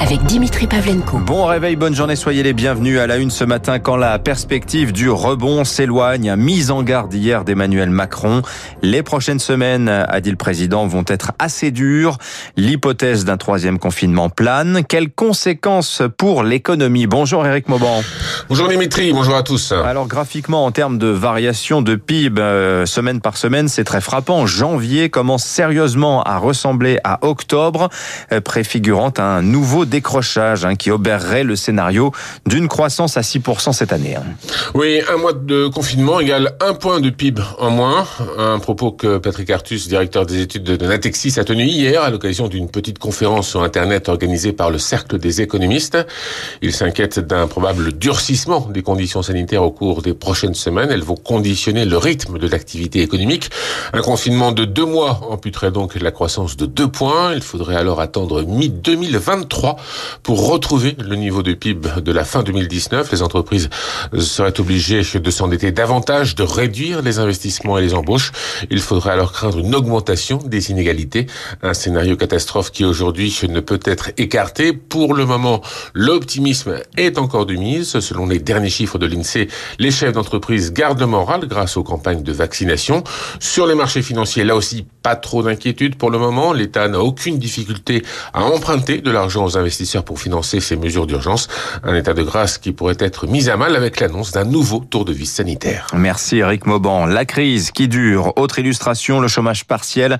avec Dimitri Pavlenko. Bon réveil, bonne journée, soyez les bienvenus à la une ce matin quand la perspective du rebond s'éloigne. Mise en garde hier d'Emmanuel Macron. Les prochaines semaines, a dit le président, vont être assez dures. L'hypothèse d'un troisième confinement plane. Quelles conséquences pour l'économie? Bonjour Eric Mauban. Bonjour Dimitri, bonjour à tous. Alors graphiquement, en termes de variation de PIB, euh, semaine par semaine, c'est très frappant. Janvier commence sérieusement à ressembler à octobre, euh, préfigurant un nouveau décrochage hein, qui obérerait le scénario d'une croissance à 6% cette année. Hein. Oui, un mois de confinement égale un point de PIB en moins. Un propos que Patrick Artus, directeur des études de Natexis, a tenu hier à l'occasion d'une petite conférence sur Internet organisée par le Cercle des économistes. Il s'inquiète d'un probable durcissement des conditions sanitaires au cours des prochaines semaines. Elles vont conditionner le rythme de l'activité économique. Un confinement de deux mois amputerait donc la croissance de deux points. Il faudrait alors attendre mi-2023 pour retrouver le niveau de PIB de la fin 2019. Les entreprises seraient obligées de s'endetter davantage, de réduire les investissements et les embauches. Il faudrait alors craindre une augmentation des inégalités, un scénario catastrophe qui aujourd'hui ne peut être écarté. Pour le moment, l'optimisme est encore de mise. Selon les derniers chiffres de l'INSEE, les chefs d'entreprise gardent le moral grâce aux campagnes de vaccination. Sur les marchés financiers, là aussi, pas trop d'inquiétude pour le moment. L'État n'a aucune difficulté à emprunter de l'argent aux investisseurs pour financer ces mesures d'urgence. Un état de grâce qui pourrait être mis à mal avec l'annonce d'un nouveau tour de vis sanitaire. Merci Eric Mauban. La crise qui dure. Autre illustration, le chômage partiel.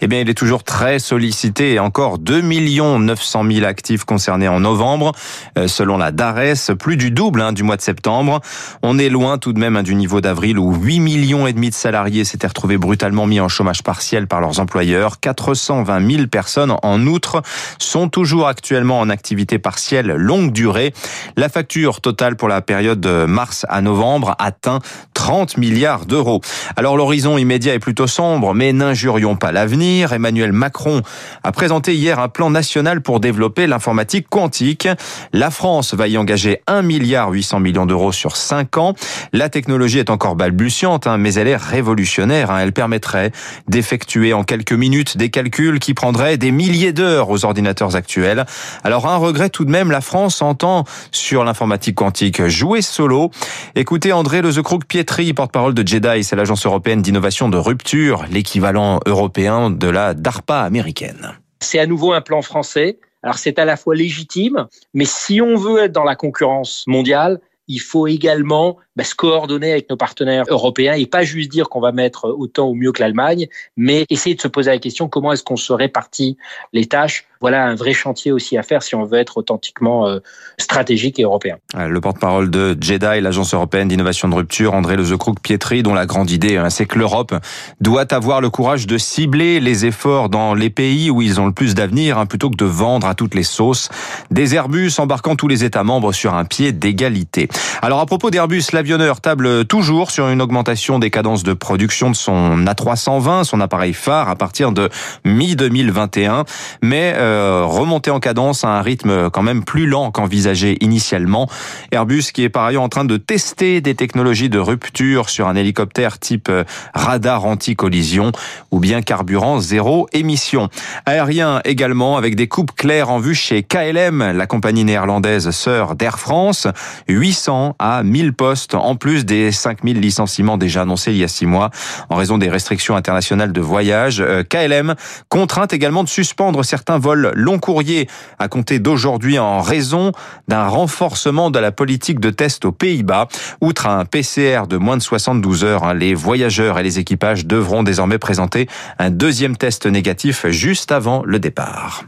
Eh bien, il est toujours très sollicité et encore 2 900 000 actifs concernés en novembre. Euh, selon la DARES, plus du double hein, du mois de septembre. On est loin tout de même hein, du niveau d'avril où 8 millions et demi de salariés s'étaient retrouvés brutalement mis en chômage partiel par leurs employeurs. 420 000 personnes en outre sont toujours actuellement en activité partielle longue durée. La facture totale pour la période de mars à novembre atteint 30 milliards d'euros. Alors l'horizon immédiat est plutôt sombre, mais n'injurions pas l'avenir. Emmanuel Macron a présenté hier un plan national pour développer l'informatique quantique. La France va y engager 1 milliard 800 millions d'euros sur 5 ans. La technologie est encore balbutiante, hein, mais elle est révolutionnaire. Hein. Elle permettrait d'effectuer en quelques minutes des calculs qui prendraient des milliers d'heures aux ordinateurs actuels. Alors un regret tout de même, la France entend sur l'informatique quantique jouer solo. Écoutez André Lezecroc-Pietri, porte-parole de JEDI, c'est l'agence européenne d'innovation de rupture, l'équivalent européen de la DARPA américaine. C'est à nouveau un plan français. Alors c'est à la fois légitime, mais si on veut être dans la concurrence mondiale, il faut également bah, se coordonner avec nos partenaires européens et pas juste dire qu'on va mettre autant ou mieux que l'Allemagne, mais essayer de se poser la question comment est-ce qu'on se répartit les tâches? Voilà un vrai chantier aussi à faire si on veut être authentiquement euh, stratégique et européen. Euh, le porte-parole de JEDI, l'agence européenne d'innovation de rupture, André Lezecrouk-Pietri, dont la grande idée, hein, c'est que l'Europe doit avoir le courage de cibler les efforts dans les pays où ils ont le plus d'avenir, hein, plutôt que de vendre à toutes les sauces des Airbus embarquant tous les États membres sur un pied d'égalité. Alors à propos d'Airbus, l'avionneur table toujours sur une augmentation des cadences de production de son A320, son appareil phare, à partir de mi-2021, mais euh, remonter en cadence à un rythme quand même plus lent qu'envisagé initialement. Airbus qui est par ailleurs en train de tester des technologies de rupture sur un hélicoptère type euh, radar anti-collision ou bien carburant zéro émission. Aérien également avec des coupes claires en vue chez KLM, la compagnie néerlandaise sœur d'Air France. 800 à 1000 postes en plus des 5000 licenciements déjà annoncés il y a six mois en raison des restrictions internationales de voyage. Euh, KLM contrainte également de suspendre certains vols long courriers à compter d'aujourd'hui en raison d'un renforcement de la politique de test aux Pays-Bas. Outre un PCR de moins de 72 heures, hein, les voyageurs et les équipages devront désormais présenter un deuxième test négatif juste avant le départ.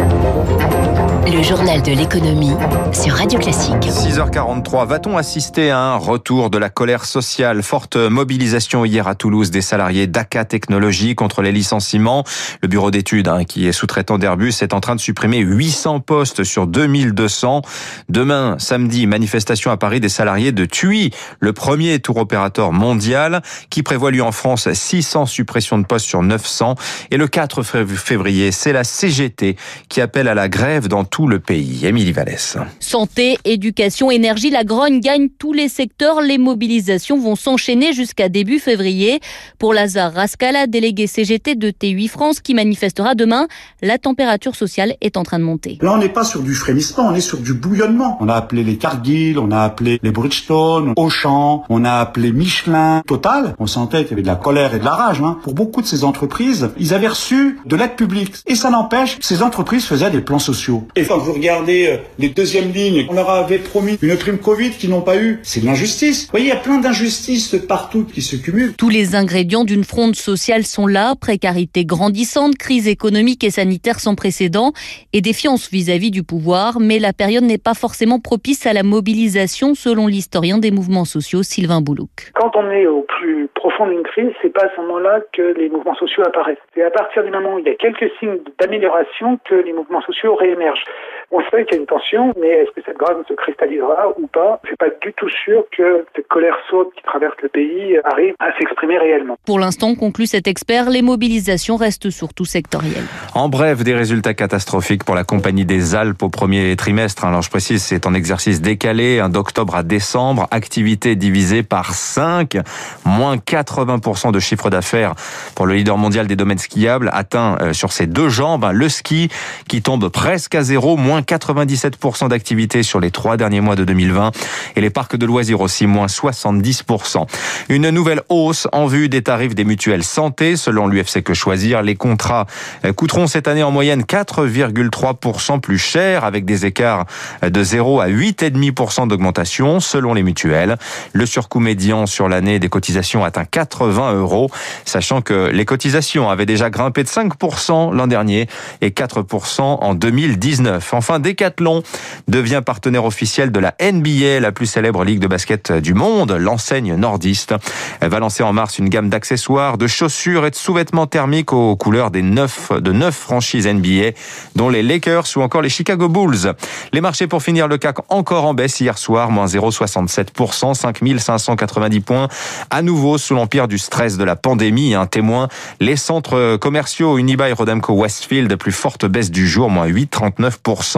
Le journal de l'économie sur Radio Classique. 6h43, va-t-on assister à un retour de la colère sociale Forte mobilisation hier à Toulouse des salariés d'ACA Technologies contre les licenciements. Le bureau d'études, hein, qui est sous-traitant d'Airbus, est en train de supprimer 800 postes sur 2200. Demain, samedi, manifestation à Paris des salariés de TUI, le premier tour opérateur mondial, qui prévoit lui en France 600 suppressions de postes sur 900. Et le 4 février, c'est la CGT qui appelle à la grève dans tout le pays. Émilie Vallès. Santé, éducation, énergie, la grogne gagne tous les secteurs. Les mobilisations vont s'enchaîner jusqu'à début février. Pour Lazare Rascala, délégué CGT de T8 France, qui manifestera demain, la température sociale est en train de monter. Là, on n'est pas sur du frémissement, on est sur du bouillonnement. On a appelé les Cargill, on a appelé les Bridgestone, Auchan, on a appelé Michelin, Total. On sentait qu'il y avait de la colère et de la rage. Hein. Pour beaucoup de ces entreprises, ils avaient reçu de l'aide publique. Et ça n'empêche, ces entreprises faisaient des plans sociaux. Et quand vous regardez euh, les deuxièmes lignes, on leur avait promis une prime Covid qu'ils n'ont pas eu. C'est de l'injustice. Vous voyez, il y a plein d'injustices partout qui se cumulent. Tous les ingrédients d'une fronde sociale sont là. Précarité grandissante, crise économique et sanitaire sans précédent et défiance vis-à-vis du pouvoir. Mais la période n'est pas forcément propice à la mobilisation, selon l'historien des mouvements sociaux Sylvain Boulouk. Quand on est au plus profond d'une crise, c'est pas à ce moment-là que les mouvements sociaux apparaissent. C'est à partir du moment où il y a quelques signes d'amélioration que les mouvements sociaux réémergent. On sait qu'il y a une tension, mais est-ce que cette grave se cristallisera ou pas? C'est pas du tout sûr que cette colère saute qui traverse le pays arrive à s'exprimer réellement. Pour l'instant, conclut cet expert, les mobilisations restent surtout sectorielles. En bref, des résultats catastrophiques pour la compagnie des Alpes au premier trimestre. Alors je précise, c'est en exercice décalé, d'octobre à décembre, activité divisée par 5, moins 80% de chiffre d'affaires pour le leader mondial des domaines skiables, atteint euh, sur ses deux jambes, le ski qui tombe presque à zéro, moins 97% d'activité sur les trois derniers mois de 2020 et les parcs de loisirs aussi moins 70%. Une nouvelle hausse en vue des tarifs des mutuelles santé. Selon l'UFC Que Choisir, les contrats euh, coûteront cette année en moyenne 4,3% plus cher avec des écarts de 0 à 8,5% d'augmentation selon les mutuelles. Le surcoût médian sur l'année des cotisations atteint 80 euros, sachant que les cotisations avaient déjà grimpé de 5% l'an dernier et 4% en 2019. Enfin, Decathlon devient partenaire officiel de la NBA, la plus célèbre ligue de basket du monde. L'enseigne nordiste Elle va lancer en mars une gamme d'accessoires, de chaussures et de sous-vêtements thermiques aux couleurs des neuf, de neuf franchises NBA, dont les Lakers ou encore les Chicago Bulls. Les marchés pour finir le CAC encore en baisse hier soir, moins 0,67%, 5590 points. À nouveau sous l'empire du stress de la pandémie, un témoin, les centres commerciaux Unibail Rodamco Westfield, plus forte baisse du jour, moins 8,39%.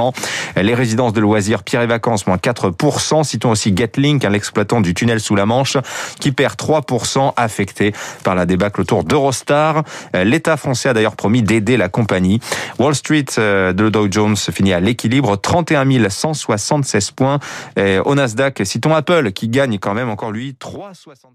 Les résidences de loisirs Pierre et Vacances, moins 4%. Citons aussi Getlink, l'exploitant du tunnel sous la Manche, qui perd 3%, affecté par la débâcle autour d'Eurostar. L'État français a d'ailleurs promis d'aider la compagnie. Wall Street euh, de Dow Jones finit à l'équilibre, 31 176 points. Au Nasdaq, citons Apple, qui gagne quand même encore lui 3,67.